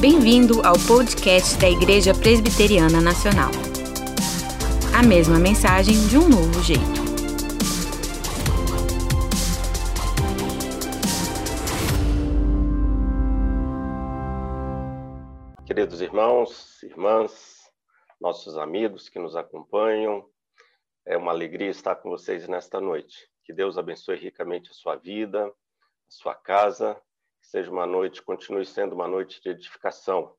Bem-vindo ao podcast da Igreja Presbiteriana Nacional. A mesma mensagem de um novo jeito. Queridos irmãos, irmãs, nossos amigos que nos acompanham, é uma alegria estar com vocês nesta noite. Que Deus abençoe ricamente a sua vida, a sua casa, seja uma noite, continue sendo uma noite de edificação.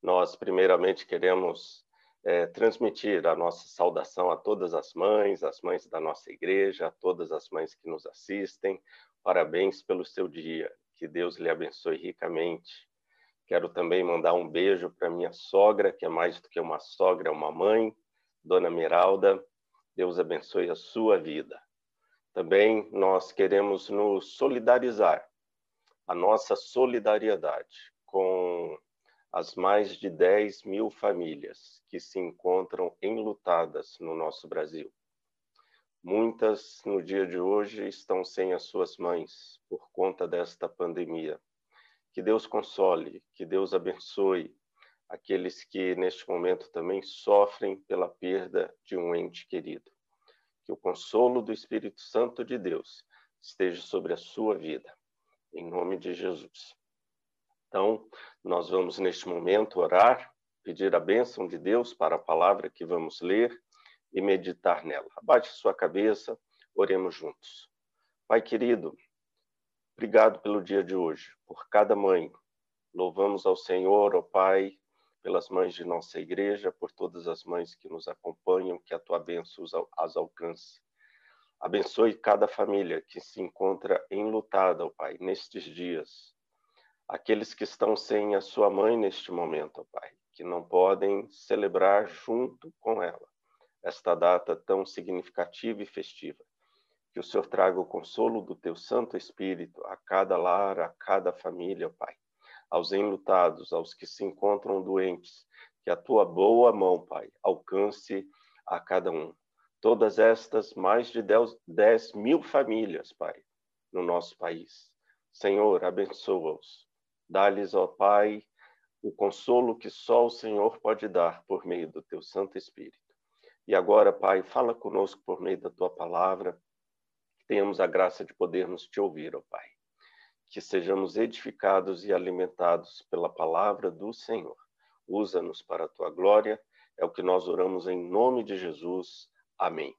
Nós, primeiramente, queremos é, transmitir a nossa saudação a todas as mães, as mães da nossa igreja, a todas as mães que nos assistem. Parabéns pelo seu dia, que Deus lhe abençoe ricamente. Quero também mandar um beijo para minha sogra, que é mais do que uma sogra, é uma mãe, Dona Miralda. Deus abençoe a sua vida. Também nós queremos nos solidarizar, a nossa solidariedade com as mais de 10 mil famílias que se encontram enlutadas no nosso Brasil. Muitas, no dia de hoje, estão sem as suas mães por conta desta pandemia. Que Deus console, que Deus abençoe aqueles que neste momento também sofrem pela perda de um ente querido. Que o consolo do Espírito Santo de Deus esteja sobre a sua vida, em nome de Jesus. Então, nós vamos neste momento orar, pedir a bênção de Deus para a palavra que vamos ler e meditar nela. Abaixe sua cabeça, oremos juntos. Pai querido, obrigado pelo dia de hoje, por cada mãe. Louvamos ao Senhor, ó Pai, pelas mães de nossa igreja, por todas as mães que nos acompanham, que a tua bênção as alcance. Abençoe cada família que se encontra enlutada, ó Pai, nestes dias. Aqueles que estão sem a sua mãe neste momento, ó Pai, que não podem celebrar junto com ela esta data tão significativa e festiva. Que o Senhor traga o consolo do teu Santo Espírito a cada lar, a cada família, ó Pai aos enlutados, aos que se encontram doentes, que a tua boa mão, Pai, alcance a cada um. Todas estas mais de 10 mil famílias, Pai, no nosso país. Senhor, abençoa-os. Dá-lhes, ó Pai, o consolo que só o Senhor pode dar por meio do teu Santo Espírito. E agora, Pai, fala conosco por meio da tua palavra, que tenhamos a graça de podermos te ouvir, ó Pai que sejamos edificados e alimentados pela palavra do Senhor. Usa-nos para a tua glória, é o que nós oramos em nome de Jesus. Amém.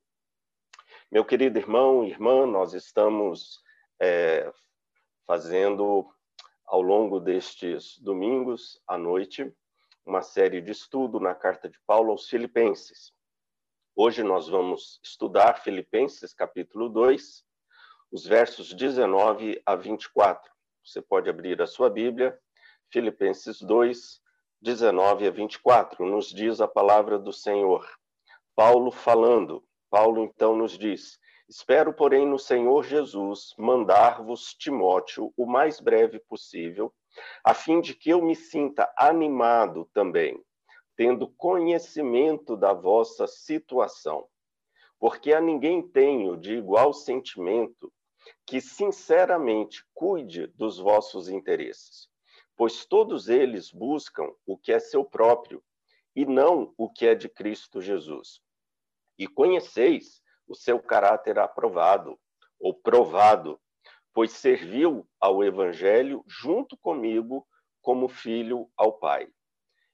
Meu querido irmão e irmã, nós estamos é, fazendo ao longo destes domingos à noite uma série de estudo na carta de Paulo aos Filipenses. Hoje nós vamos estudar Filipenses capítulo 2, os versos 19 a 24. Você pode abrir a sua Bíblia, Filipenses 2, 19 a 24, nos diz a palavra do Senhor. Paulo falando, Paulo então nos diz: Espero, porém, no Senhor Jesus mandar-vos Timóteo o mais breve possível, a fim de que eu me sinta animado também, tendo conhecimento da vossa situação. Porque a ninguém tenho de igual sentimento que sinceramente cuide dos vossos interesses, pois todos eles buscam o que é seu próprio e não o que é de Cristo Jesus. E conheceis o seu caráter aprovado ou provado, pois serviu ao evangelho junto comigo como filho ao Pai.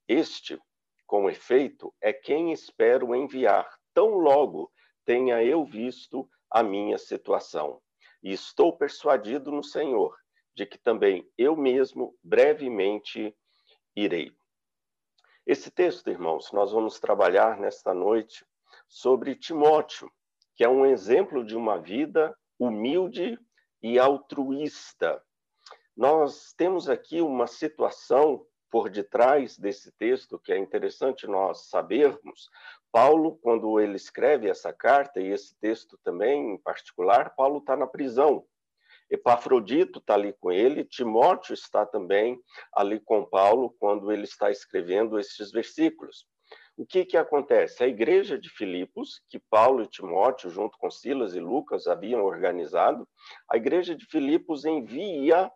Este, com efeito, é quem espero enviar, tão logo tenha eu visto a minha situação e estou persuadido no Senhor de que também eu mesmo brevemente irei. Esse texto, irmãos, nós vamos trabalhar nesta noite sobre Timóteo, que é um exemplo de uma vida humilde e altruísta. Nós temos aqui uma situação por detrás desse texto que é interessante nós sabermos, Paulo, quando ele escreve essa carta, e esse texto também em particular, Paulo está na prisão. Epafrodito está ali com ele, Timóteo está também ali com Paulo quando ele está escrevendo esses versículos. O que, que acontece? A igreja de Filipos, que Paulo e Timóteo, junto com Silas e Lucas, haviam organizado, a igreja de Filipos envia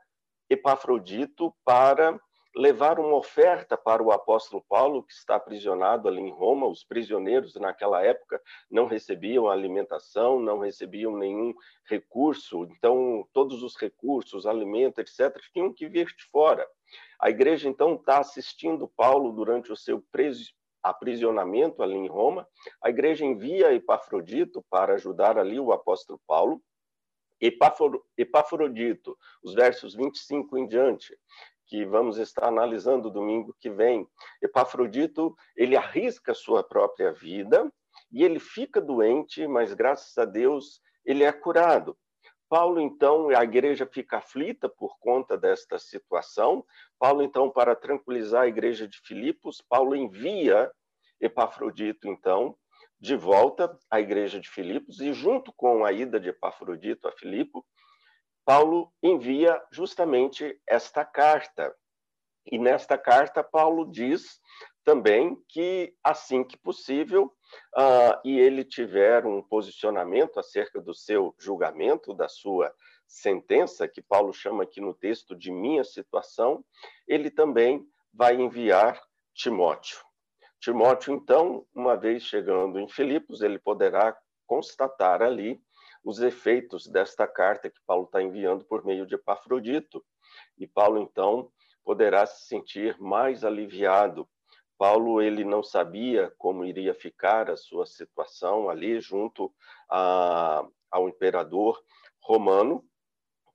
Epafrodito para levar uma oferta para o apóstolo Paulo, que está aprisionado ali em Roma. Os prisioneiros naquela época não recebiam alimentação, não recebiam nenhum recurso, então todos os recursos, alimento, etc., tinham que vir de fora. A igreja então está assistindo Paulo durante o seu aprisionamento ali em Roma. A igreja envia Epafrodito para ajudar ali o apóstolo Paulo. Epafrodito, os versos 25 em diante, que vamos estar analisando domingo que vem. Epafrodito, ele arrisca sua própria vida e ele fica doente, mas graças a Deus ele é curado. Paulo, então, a igreja fica aflita por conta desta situação. Paulo, então, para tranquilizar a igreja de Filipos, Paulo envia Epafrodito, então, de volta à igreja de Filipos, e junto com a ida de Epafrodito a Filipo, Paulo envia justamente esta carta. E nesta carta, Paulo diz também que, assim que possível, uh, e ele tiver um posicionamento acerca do seu julgamento, da sua sentença, que Paulo chama aqui no texto de minha situação, ele também vai enviar Timóteo. Timóteo, então, uma vez chegando em Filipos, ele poderá constatar ali os efeitos desta carta que Paulo está enviando por meio de Epafrodito. E Paulo, então, poderá se sentir mais aliviado. Paulo, ele não sabia como iria ficar a sua situação ali junto a, ao imperador romano,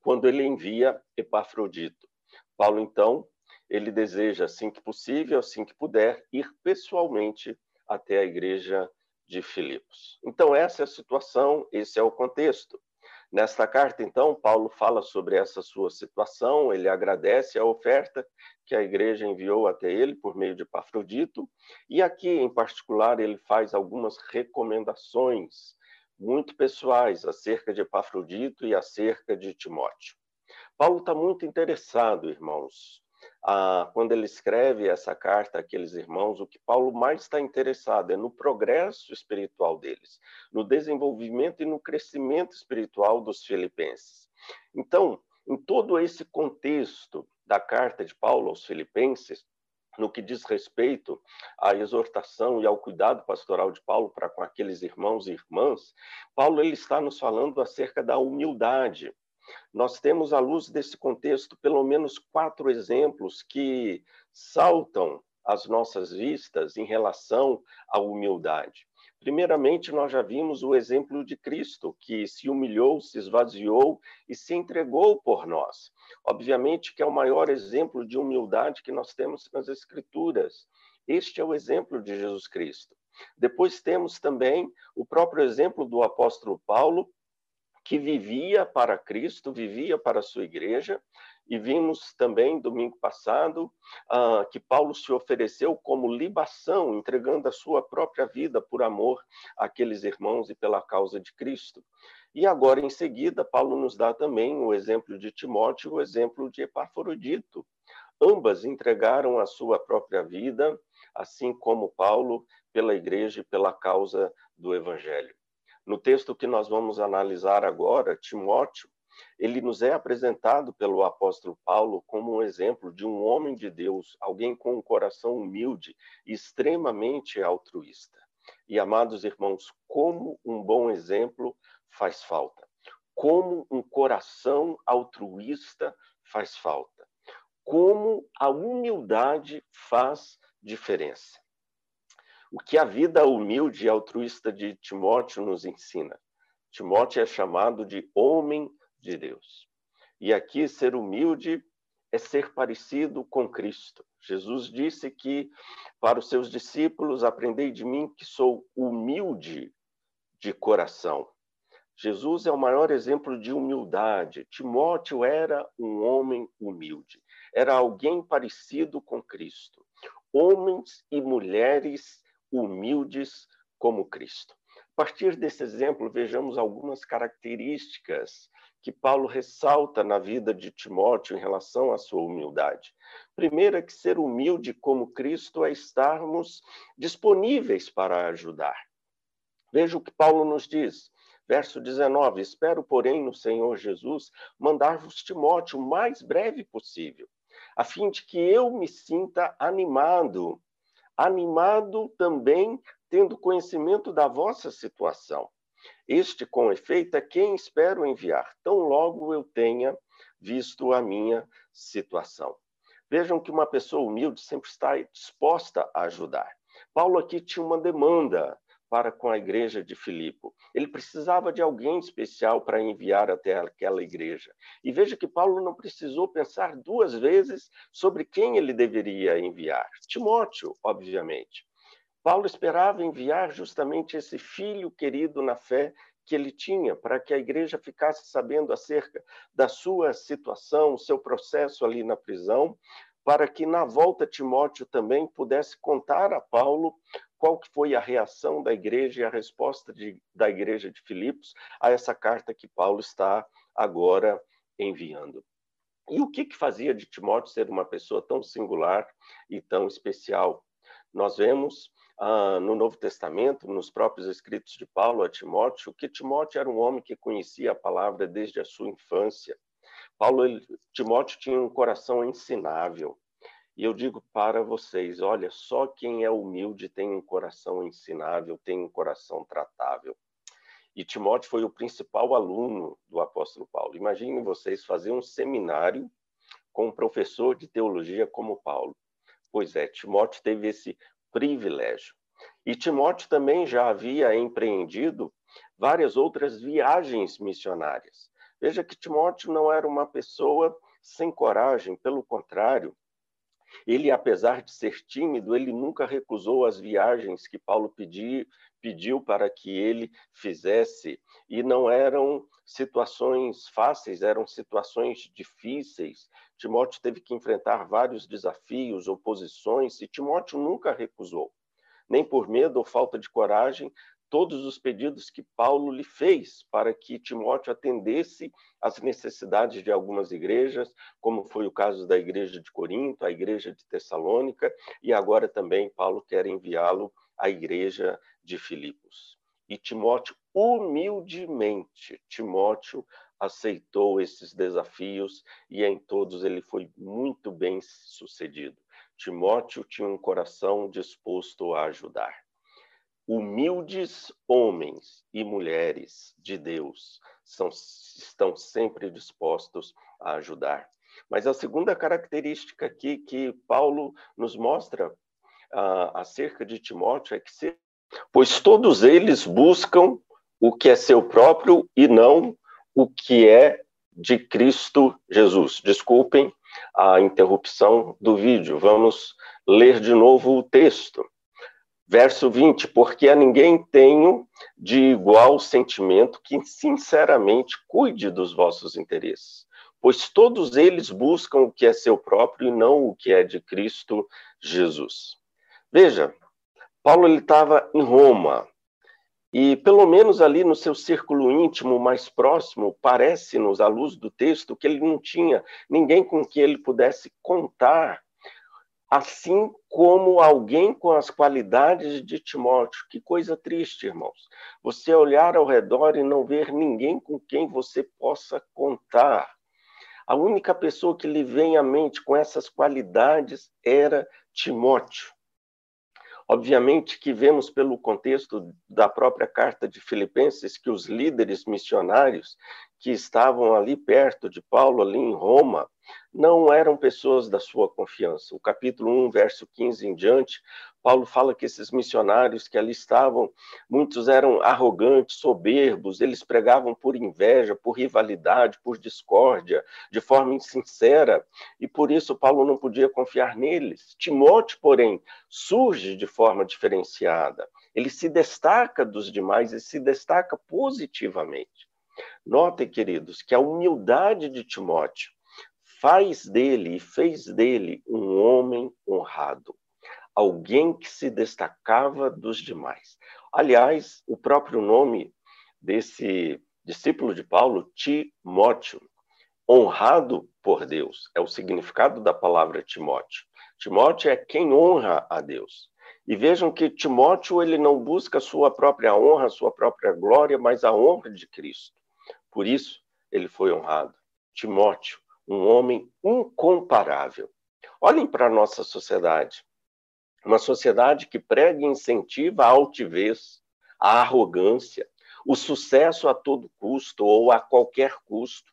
quando ele envia Epafrodito. Paulo, então, ele deseja, assim que possível, assim que puder, ir pessoalmente até a igreja de Filipos. Então, essa é a situação, esse é o contexto. Nesta carta, então, Paulo fala sobre essa sua situação, ele agradece a oferta que a igreja enviou até ele por meio de Pafrodito, e aqui, em particular, ele faz algumas recomendações muito pessoais acerca de Epafrodito e acerca de Timóteo. Paulo está muito interessado, irmãos, ah, quando ele escreve essa carta àqueles irmãos, o que Paulo mais está interessado é no progresso espiritual deles, no desenvolvimento e no crescimento espiritual dos filipenses. Então, em todo esse contexto da carta de Paulo aos filipenses, no que diz respeito à exortação e ao cuidado pastoral de Paulo para com aqueles irmãos e irmãs, Paulo ele está nos falando acerca da humildade, nós temos, à luz desse contexto, pelo menos quatro exemplos que saltam às nossas vistas em relação à humildade. Primeiramente, nós já vimos o exemplo de Cristo, que se humilhou, se esvaziou e se entregou por nós. Obviamente que é o maior exemplo de humildade que nós temos nas Escrituras. Este é o exemplo de Jesus Cristo. Depois temos também o próprio exemplo do apóstolo Paulo, que vivia para Cristo, vivia para a sua igreja, e vimos também, domingo passado, uh, que Paulo se ofereceu como libação, entregando a sua própria vida por amor àqueles irmãos e pela causa de Cristo. E agora, em seguida, Paulo nos dá também o exemplo de Timóteo e o exemplo de Epafrodito. Ambas entregaram a sua própria vida, assim como Paulo, pela igreja e pela causa do Evangelho. No texto que nós vamos analisar agora, Timóteo, ele nos é apresentado pelo apóstolo Paulo como um exemplo de um homem de Deus, alguém com um coração humilde e extremamente altruísta. E, amados irmãos, como um bom exemplo faz falta. Como um coração altruísta faz falta. Como a humildade faz diferença. O que a vida humilde e altruísta de Timóteo nos ensina? Timóteo é chamado de homem de Deus. E aqui ser humilde é ser parecido com Cristo. Jesus disse que para os seus discípulos aprendei de mim que sou humilde de coração. Jesus é o maior exemplo de humildade. Timóteo era um homem humilde. Era alguém parecido com Cristo. Homens e mulheres humildes como Cristo. A partir desse exemplo, vejamos algumas características que Paulo ressalta na vida de Timóteo em relação à sua humildade. Primeiro é que ser humilde como Cristo é estarmos disponíveis para ajudar. Veja o que Paulo nos diz. Verso 19: Espero, porém, no Senhor Jesus mandar-vos Timóteo o mais breve possível, a fim de que eu me sinta animado, animado também tendo conhecimento da vossa situação. Este, com efeito, é quem espero enviar, tão logo eu tenha visto a minha situação. Vejam que uma pessoa humilde sempre está disposta a ajudar. Paulo aqui tinha uma demanda para com a igreja de Filipe. Ele precisava de alguém especial para enviar até aquela igreja. E veja que Paulo não precisou pensar duas vezes sobre quem ele deveria enviar. Timóteo, obviamente. Paulo esperava enviar justamente esse filho querido na fé que ele tinha, para que a igreja ficasse sabendo acerca da sua situação, seu processo ali na prisão, para que na volta Timóteo também pudesse contar a Paulo qual que foi a reação da igreja e a resposta de, da igreja de Filipos a essa carta que Paulo está agora enviando. E o que, que fazia de Timóteo ser uma pessoa tão singular e tão especial? Nós vemos ah, no Novo Testamento, nos próprios escritos de Paulo a Timóteo, que Timóteo era um homem que conhecia a palavra desde a sua infância. Paulo, ele, Timóteo tinha um coração ensinável. E eu digo para vocês, olha, só quem é humilde tem um coração ensinável, tem um coração tratável. E Timóteo foi o principal aluno do apóstolo Paulo. Imaginem vocês fazer um seminário com um professor de teologia como Paulo. Pois é, Timóteo teve esse privilégio. E Timóteo também já havia empreendido várias outras viagens missionárias. Veja que Timóteo não era uma pessoa sem coragem, pelo contrário, ele, apesar de ser tímido, ele nunca recusou as viagens que Paulo pedi, pediu para que ele fizesse, e não eram situações fáceis, eram situações difíceis. Timóteo teve que enfrentar vários desafios, oposições, e Timóteo nunca recusou, nem por medo ou falta de coragem, todos os pedidos que Paulo lhe fez para que Timóteo atendesse às necessidades de algumas igrejas, como foi o caso da igreja de Corinto, a igreja de Tessalônica, e agora também Paulo quer enviá-lo à igreja de Filipos. E Timóteo, humildemente, Timóteo aceitou esses desafios e em todos ele foi muito bem sucedido. Timóteo tinha um coração disposto a ajudar humildes homens e mulheres de Deus são, estão sempre dispostos a ajudar. Mas a segunda característica aqui que Paulo nos mostra uh, acerca de Timóteo é que, se, pois todos eles buscam o que é seu próprio e não o que é de Cristo Jesus. Desculpem a interrupção do vídeo. Vamos ler de novo o texto. Verso 20: Porque a ninguém tenho de igual sentimento que sinceramente cuide dos vossos interesses, pois todos eles buscam o que é seu próprio e não o que é de Cristo Jesus. Veja, Paulo estava em Roma e pelo menos ali no seu círculo íntimo mais próximo, parece-nos à luz do texto que ele não tinha ninguém com que ele pudesse contar assim como alguém com as qualidades de Timóteo. Que coisa triste, irmãos. Você olhar ao redor e não ver ninguém com quem você possa contar. A única pessoa que lhe vem à mente com essas qualidades era Timóteo. Obviamente que vemos pelo contexto da própria carta de Filipenses que os líderes missionários que estavam ali perto de Paulo, ali em Roma, não eram pessoas da sua confiança. O capítulo 1, verso 15 em diante, Paulo fala que esses missionários que ali estavam, muitos eram arrogantes, soberbos, eles pregavam por inveja, por rivalidade, por discórdia, de forma insincera, e por isso Paulo não podia confiar neles. Timóteo, porém, surge de forma diferenciada. Ele se destaca dos demais e se destaca positivamente. Notem, queridos, que a humildade de Timóteo faz dele e fez dele um homem honrado, alguém que se destacava dos demais. Aliás, o próprio nome desse discípulo de Paulo, Timóteo, honrado por Deus, é o significado da palavra Timóteo. Timóteo é quem honra a Deus. E vejam que Timóteo ele não busca sua própria honra, sua própria glória, mas a honra de Cristo. Por isso ele foi honrado. Timóteo um homem incomparável. Olhem para a nossa sociedade. Uma sociedade que prega e incentiva a altivez, a arrogância, o sucesso a todo custo ou a qualquer custo.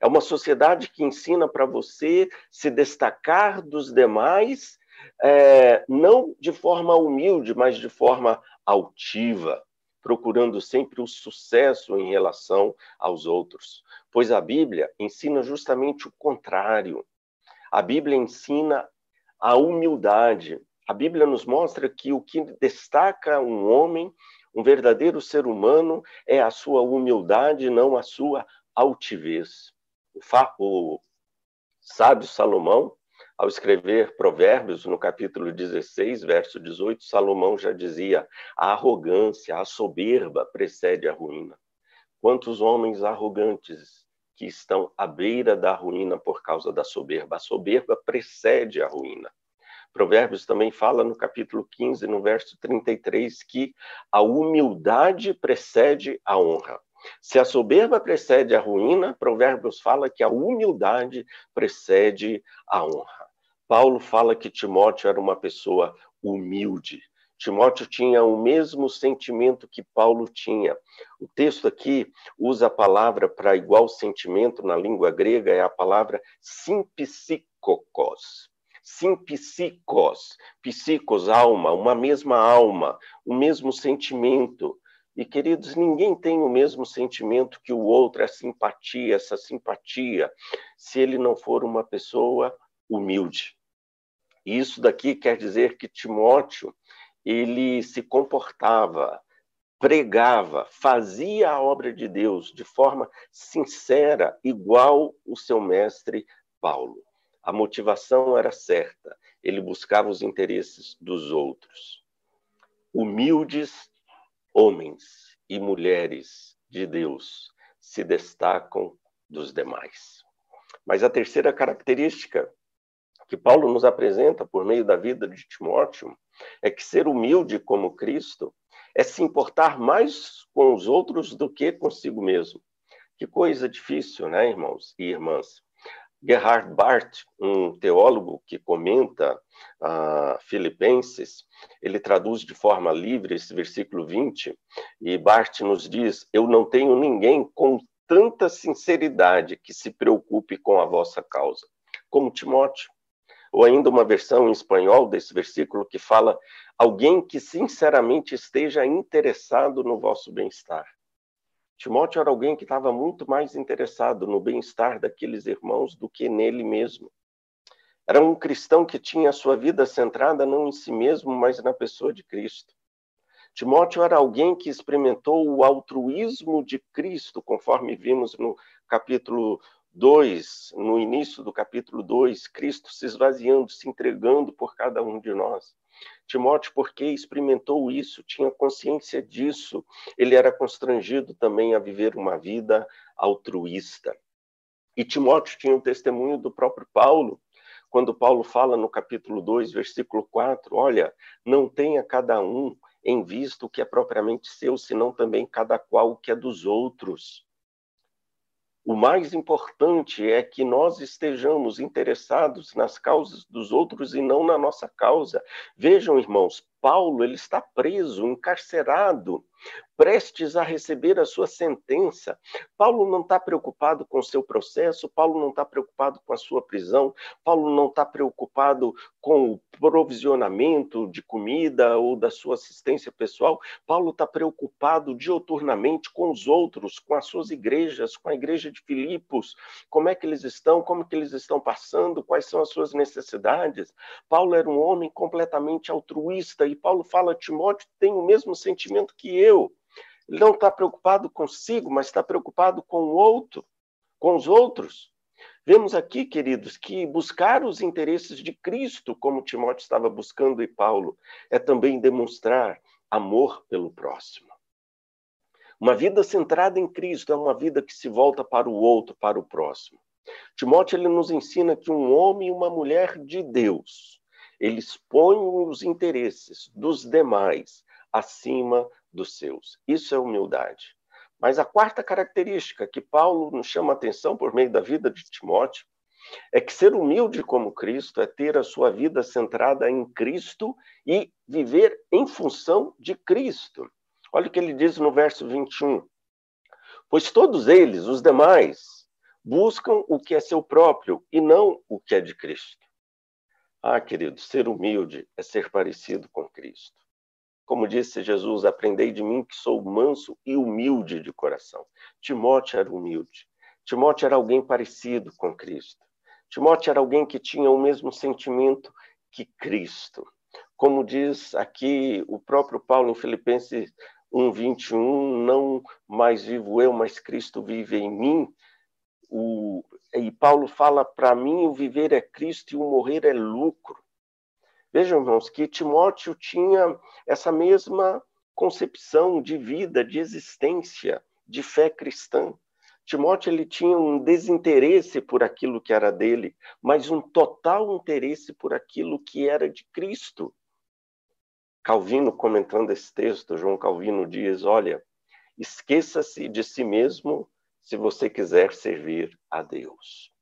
É uma sociedade que ensina para você se destacar dos demais, é, não de forma humilde, mas de forma altiva, procurando sempre o sucesso em relação aos outros. Pois a Bíblia ensina justamente o contrário. A Bíblia ensina a humildade. A Bíblia nos mostra que o que destaca um homem, um verdadeiro ser humano, é a sua humildade, não a sua altivez. O, o sábio Salomão, ao escrever Provérbios, no capítulo 16, verso 18, Salomão já dizia: a arrogância, a soberba precede a ruína. Quantos homens arrogantes que estão à beira da ruína por causa da soberba. A soberba precede a ruína. Provérbios também fala no capítulo 15, no verso 33, que a humildade precede a honra. Se a soberba precede a ruína, Provérbios fala que a humildade precede a honra. Paulo fala que Timóteo era uma pessoa humilde. Timóteo tinha o mesmo sentimento que Paulo tinha. O texto aqui usa a palavra para igual sentimento na língua grega, é a palavra simpsicokos. Simpsicos, psicos, alma, uma mesma alma, o mesmo sentimento. E, queridos, ninguém tem o mesmo sentimento que o outro, a simpatia, essa simpatia, se ele não for uma pessoa humilde. Isso daqui quer dizer que Timóteo ele se comportava, pregava, fazia a obra de Deus de forma sincera, igual o seu mestre Paulo. A motivação era certa, ele buscava os interesses dos outros. Humildes homens e mulheres de Deus se destacam dos demais. Mas a terceira característica que Paulo nos apresenta por meio da vida de Timóteo é que ser humilde como Cristo é se importar mais com os outros do que consigo mesmo. Que coisa difícil, né, irmãos e irmãs? Gerhard Barth, um teólogo que comenta uh, Filipenses, ele traduz de forma livre esse versículo 20, e Barth nos diz: Eu não tenho ninguém com tanta sinceridade que se preocupe com a vossa causa, como Timóteo ou ainda uma versão em espanhol desse versículo que fala alguém que sinceramente esteja interessado no vosso bem-estar. Timóteo era alguém que estava muito mais interessado no bem-estar daqueles irmãos do que nele mesmo. Era um cristão que tinha a sua vida centrada não em si mesmo, mas na pessoa de Cristo. Timóteo era alguém que experimentou o altruísmo de Cristo, conforme vimos no capítulo 2, no início do capítulo 2, Cristo se esvaziando, se entregando por cada um de nós. Timóteo, porque experimentou isso, tinha consciência disso, ele era constrangido também a viver uma vida altruísta. E Timóteo tinha um testemunho do próprio Paulo, quando Paulo fala no capítulo 2, versículo 4, olha, não tenha cada um em vista o que é propriamente seu, senão também cada qual o que é dos outros. O mais importante é que nós estejamos interessados nas causas dos outros e não na nossa causa. Vejam, irmãos, Paulo ele está preso, encarcerado, prestes a receber a sua sentença. Paulo não está preocupado com o seu processo, Paulo não está preocupado com a sua prisão, Paulo não está preocupado com o provisionamento de comida ou da sua assistência pessoal. Paulo está preocupado dioturnamente com os outros, com as suas igrejas, com a igreja de Filipos, como é que eles estão, como que eles estão passando, quais são as suas necessidades. Paulo era um homem completamente altruísta e Paulo fala: Timóteo tem o mesmo sentimento que eu. Ele não está preocupado consigo, mas está preocupado com o outro, com os outros. Vemos aqui, queridos, que buscar os interesses de Cristo, como Timóteo estava buscando e Paulo, é também demonstrar amor pelo próximo. Uma vida centrada em Cristo é uma vida que se volta para o outro, para o próximo. Timóteo ele nos ensina que um homem e uma mulher de Deus eles põem os interesses dos demais acima dos seus. Isso é humildade. Mas a quarta característica que Paulo nos chama a atenção por meio da vida de Timóteo é que ser humilde como Cristo é ter a sua vida centrada em Cristo e viver em função de Cristo. Olha o que ele diz no verso 21. Pois todos eles, os demais, buscam o que é seu próprio e não o que é de Cristo. Ah, querido, ser humilde é ser parecido com Cristo. Como disse Jesus, aprendei de mim que sou manso e humilde de coração. Timóteo era humilde. Timóteo era alguém parecido com Cristo. Timóteo era alguém que tinha o mesmo sentimento que Cristo. Como diz aqui o próprio Paulo em Filipenses 1:21, não mais vivo eu, mas Cristo vive em mim. O, e Paulo fala para mim o viver é Cristo e o morrer é lucro. Vejam, irmãos, que Timóteo tinha essa mesma concepção de vida, de existência, de fé cristã. Timóteo ele tinha um desinteresse por aquilo que era dele, mas um total interesse por aquilo que era de Cristo. Calvino, comentando esse texto, João Calvino diz: Olha, esqueça-se de si mesmo se você quiser servir a Deus.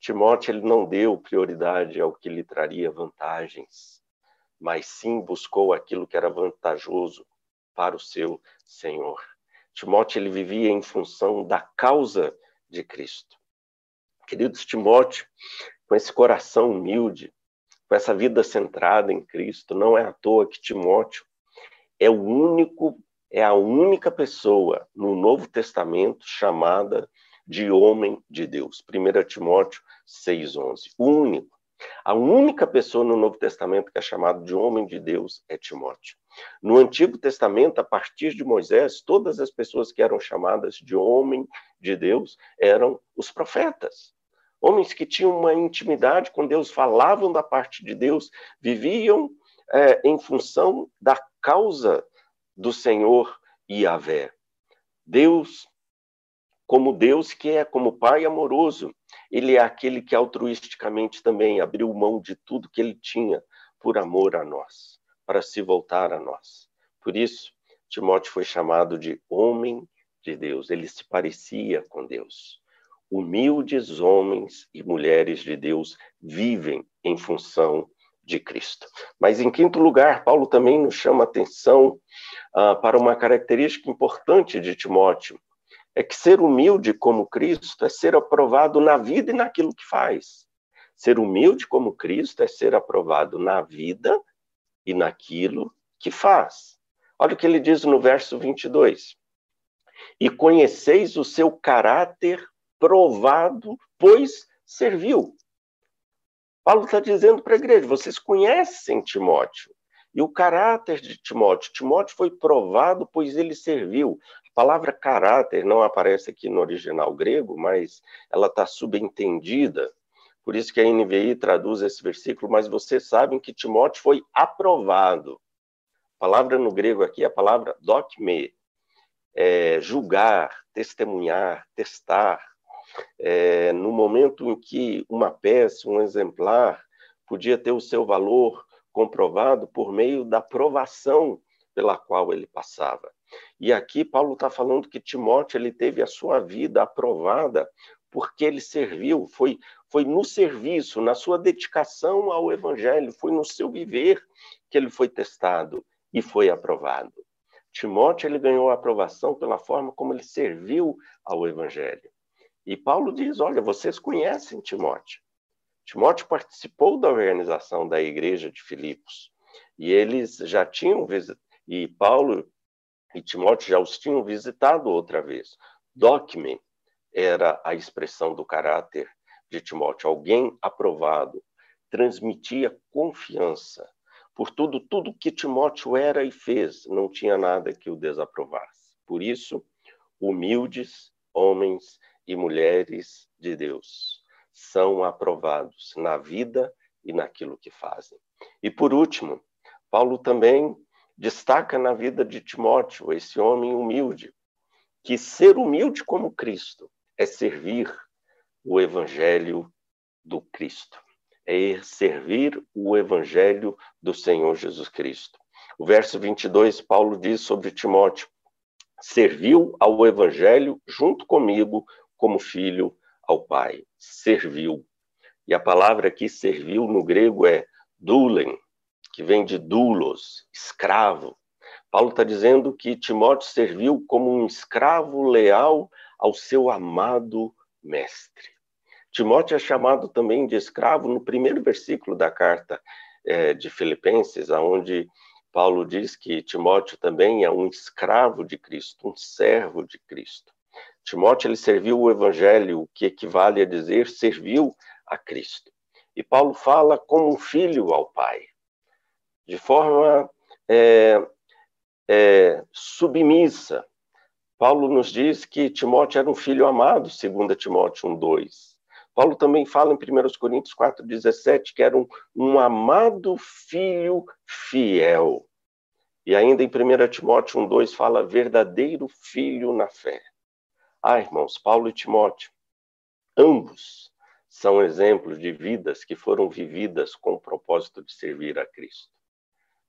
Timóteo ele não deu prioridade ao que lhe traria vantagens, mas sim buscou aquilo que era vantajoso para o seu Senhor. Timóteo ele vivia em função da causa de Cristo. Queridos Timóteo, com esse coração humilde, com essa vida centrada em Cristo, não é à toa que Timóteo é o único, é a única pessoa no Novo Testamento chamada de homem de Deus. 1 Timóteo 6,11. O único. A única pessoa no Novo Testamento que é chamada de homem de Deus é Timóteo. No Antigo Testamento, a partir de Moisés, todas as pessoas que eram chamadas de homem de Deus eram os profetas. Homens que tinham uma intimidade com Deus, falavam da parte de Deus, viviam é, em função da causa do Senhor Yahvé. Deus como Deus que é como Pai amoroso. Ele é aquele que altruisticamente também abriu mão de tudo que ele tinha por amor a nós, para se voltar a nós. Por isso, Timóteo foi chamado de homem de Deus. Ele se parecia com Deus. Humildes homens e mulheres de Deus vivem em função de Cristo. Mas, em quinto lugar, Paulo também nos chama atenção ah, para uma característica importante de Timóteo, é que ser humilde como Cristo é ser aprovado na vida e naquilo que faz. Ser humilde como Cristo é ser aprovado na vida e naquilo que faz. Olha o que ele diz no verso 22. E conheceis o seu caráter provado, pois serviu. Paulo está dizendo para a igreja: vocês conhecem Timóteo e o caráter de Timóteo. Timóteo foi provado, pois ele serviu. A palavra caráter não aparece aqui no original grego, mas ela está subentendida. Por isso que a NVI traduz esse versículo, mas vocês sabem que Timóteo foi aprovado. A palavra no grego aqui é a palavra dokme, é, julgar, testemunhar, testar. É, no momento em que uma peça, um exemplar, podia ter o seu valor comprovado por meio da provação pela qual ele passava. E aqui Paulo está falando que Timóteo ele teve a sua vida aprovada porque ele serviu, foi, foi no serviço, na sua dedicação ao evangelho, foi no seu viver que ele foi testado e foi aprovado. Timóteo ele ganhou a aprovação pela forma como ele serviu ao evangelho. E Paulo diz: Olha, vocês conhecem Timóteo. Timóteo participou da organização da igreja de Filipos. E eles já tinham visitado, e Paulo e Timóteo já os tinham visitado outra vez. Docme era a expressão do caráter de Timóteo, alguém aprovado, transmitia confiança. Por tudo, tudo que Timóteo era e fez, não tinha nada que o desaprovasse. Por isso, humildes homens e mulheres de Deus são aprovados na vida e naquilo que fazem. E por último, Paulo também destaca na vida de Timóteo, esse homem humilde, que ser humilde como Cristo é servir o evangelho do Cristo, é servir o evangelho do Senhor Jesus Cristo. O verso 22, Paulo diz sobre Timóteo: serviu ao evangelho junto comigo como filho ao Pai, serviu. E a palavra aqui serviu no grego é doulen, que vem de doulos, escravo. Paulo está dizendo que Timóteo serviu como um escravo leal ao seu amado mestre. Timóteo é chamado também de escravo no primeiro versículo da carta é, de Filipenses, aonde Paulo diz que Timóteo também é um escravo de Cristo, um servo de Cristo. Timóteo ele serviu o evangelho, o que equivale a dizer serviu a Cristo. E Paulo fala como um filho ao Pai, de forma é, é, submissa. Paulo nos diz que Timóteo era um filho amado, segundo Timóteo 1,2. Paulo também fala em 1 Coríntios 4,17 que era um, um amado filho fiel. E ainda em 1 Timóteo 1,2 fala verdadeiro filho na fé. Ah, irmãos, Paulo e Timóteo, ambos são exemplos de vidas que foram vividas com o propósito de servir a Cristo.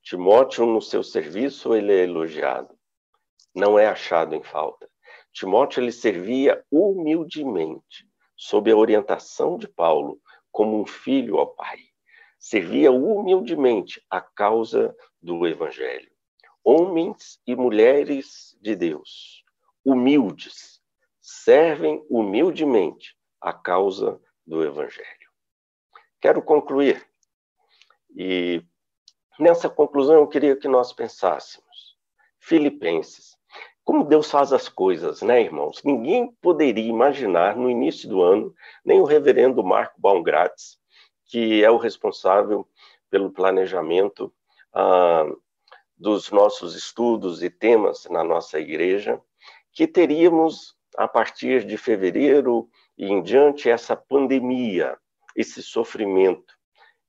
Timóteo, no seu serviço, ele é elogiado, não é achado em falta. Timóteo, ele servia humildemente, sob a orientação de Paulo, como um filho ao Pai. Servia humildemente a causa do Evangelho. Homens e mulheres de Deus, humildes, servem humildemente a causa do Evangelho. Quero concluir, e nessa conclusão eu queria que nós pensássemos. Filipenses, como Deus faz as coisas, né, irmãos? Ninguém poderia imaginar no início do ano, nem o reverendo Marco Baumgratz, que é o responsável pelo planejamento ah, dos nossos estudos e temas na nossa igreja, que teríamos, a partir de fevereiro e em diante, essa pandemia, esse sofrimento.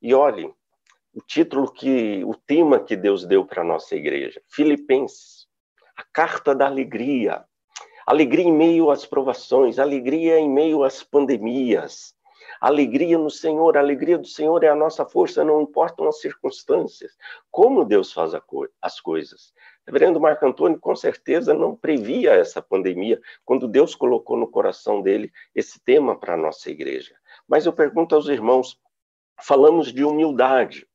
E olhem, o título que, o tema que Deus deu para a nossa igreja, Filipenses a carta da alegria. Alegria em meio às provações, alegria em meio às pandemias. Alegria no Senhor, a alegria do Senhor é a nossa força, não importam as circunstâncias. Como Deus faz co as coisas? Reverendo Marco Antônio, com certeza, não previa essa pandemia quando Deus colocou no coração dele esse tema para a nossa igreja. Mas eu pergunto aos irmãos: falamos de humildade,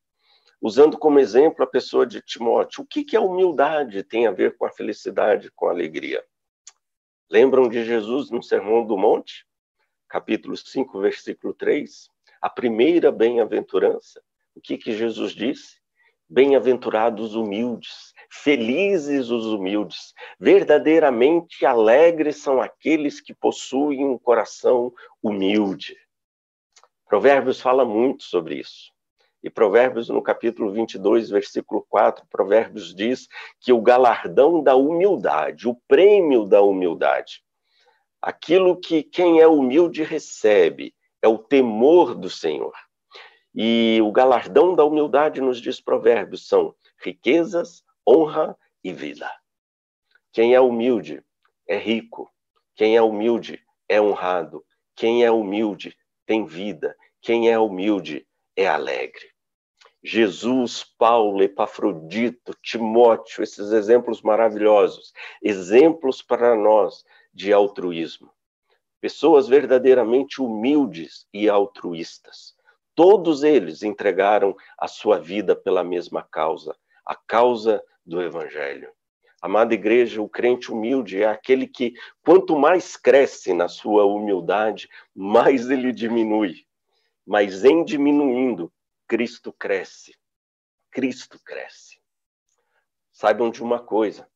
usando como exemplo a pessoa de Timóteo. O que, que a humildade tem a ver com a felicidade, com a alegria? Lembram de Jesus no Sermão do Monte? Capítulo 5, versículo 3? A primeira bem-aventurança. O que, que Jesus disse? Bem-aventurados humildes, felizes os humildes, verdadeiramente alegres são aqueles que possuem um coração humilde. Provérbios fala muito sobre isso. E Provérbios, no capítulo 22, versículo 4, Provérbios diz que o galardão da humildade, o prêmio da humildade, aquilo que quem é humilde recebe, é o temor do Senhor. E o galardão da humildade, nos diz Provérbios, são riquezas, honra e vida. Quem é humilde é rico. Quem é humilde é honrado. Quem é humilde tem vida. Quem é humilde é alegre. Jesus, Paulo, Epafrodito, Timóteo, esses exemplos maravilhosos, exemplos para nós de altruísmo. Pessoas verdadeiramente humildes e altruístas. Todos eles entregaram a sua vida pela mesma causa, a causa do Evangelho. Amada igreja, o crente humilde é aquele que, quanto mais cresce na sua humildade, mais ele diminui mas em diminuindo, Cristo cresce. Cristo cresce. Saibam de uma coisa,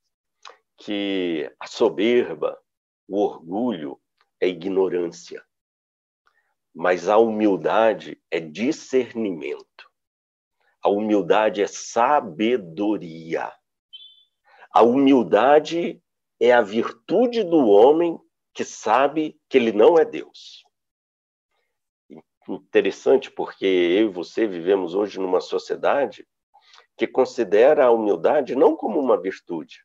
que a soberba, o orgulho é ignorância, mas a humildade é discernimento. A humildade é sabedoria. A humildade é a virtude do homem que sabe que ele não é Deus interessante porque eu e você vivemos hoje numa sociedade que considera a humildade não como uma virtude,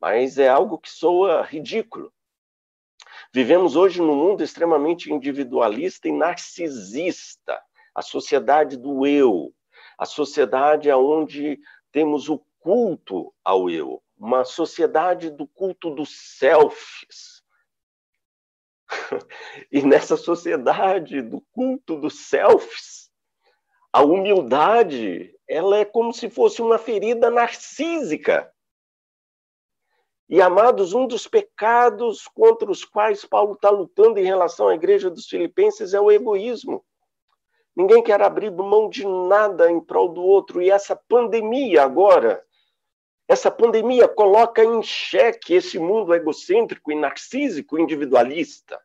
mas é algo que soa ridículo. Vivemos hoje num mundo extremamente individualista e narcisista, a sociedade do eu, a sociedade onde temos o culto ao eu, uma sociedade do culto dos selfies. E nessa sociedade do culto dos selfies, a humildade, ela é como se fosse uma ferida narcísica. E, amados, um dos pecados contra os quais Paulo está lutando em relação à igreja dos filipenses é o egoísmo. Ninguém quer abrir mão de nada em prol do outro. E essa pandemia agora, essa pandemia coloca em xeque esse mundo egocêntrico e narcísico, individualista.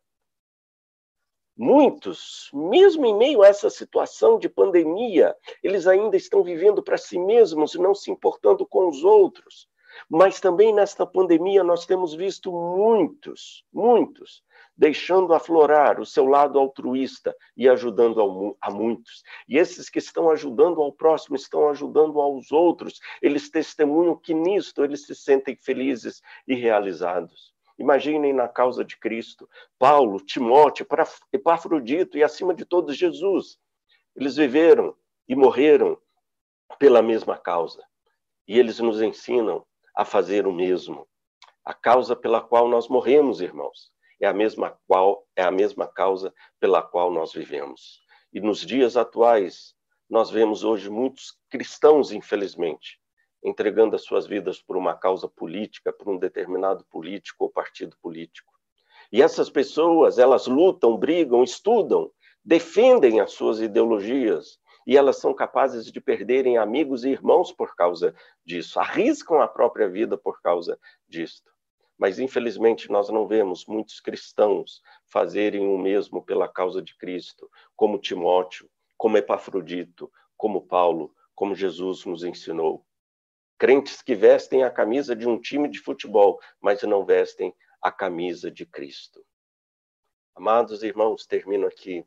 Muitos, mesmo em meio a essa situação de pandemia, eles ainda estão vivendo para si mesmos, não se importando com os outros. Mas também nesta pandemia nós temos visto muitos, muitos deixando aflorar o seu lado altruísta e ajudando a muitos. E esses que estão ajudando ao próximo estão ajudando aos outros. Eles testemunham que nisto eles se sentem felizes e realizados. Imaginem na causa de Cristo, Paulo, Timóteo, Epafrodito e, acima de todos, Jesus. Eles viveram e morreram pela mesma causa. E eles nos ensinam a fazer o mesmo. A causa pela qual nós morremos, irmãos, é a mesma qual é a mesma causa pela qual nós vivemos. E nos dias atuais, nós vemos hoje muitos cristãos, infelizmente, entregando as suas vidas por uma causa política, por um determinado político ou partido político. E essas pessoas, elas lutam, brigam, estudam, defendem as suas ideologias, e elas são capazes de perderem amigos e irmãos por causa disso, arriscam a própria vida por causa disto. Mas, infelizmente, nós não vemos muitos cristãos fazerem o mesmo pela causa de Cristo, como Timóteo, como Epafrodito, como Paulo, como Jesus nos ensinou. Crentes que vestem a camisa de um time de futebol, mas não vestem a camisa de Cristo. Amados irmãos, termino aqui.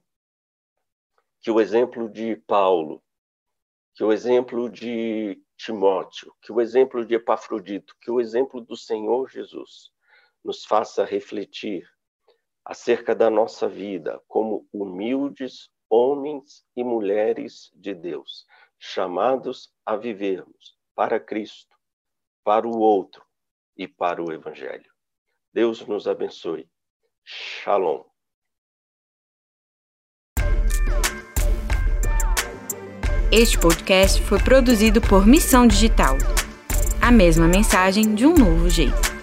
Que o exemplo de Paulo, que o exemplo de Timóteo, que o exemplo de Epafrodito, que o exemplo do Senhor Jesus nos faça refletir acerca da nossa vida como humildes homens e mulheres de Deus, chamados a vivermos para Cristo, para o outro e para o Evangelho. Deus nos abençoe. Shalom. Este podcast foi produzido por Missão Digital. A mesma mensagem de um novo jeito.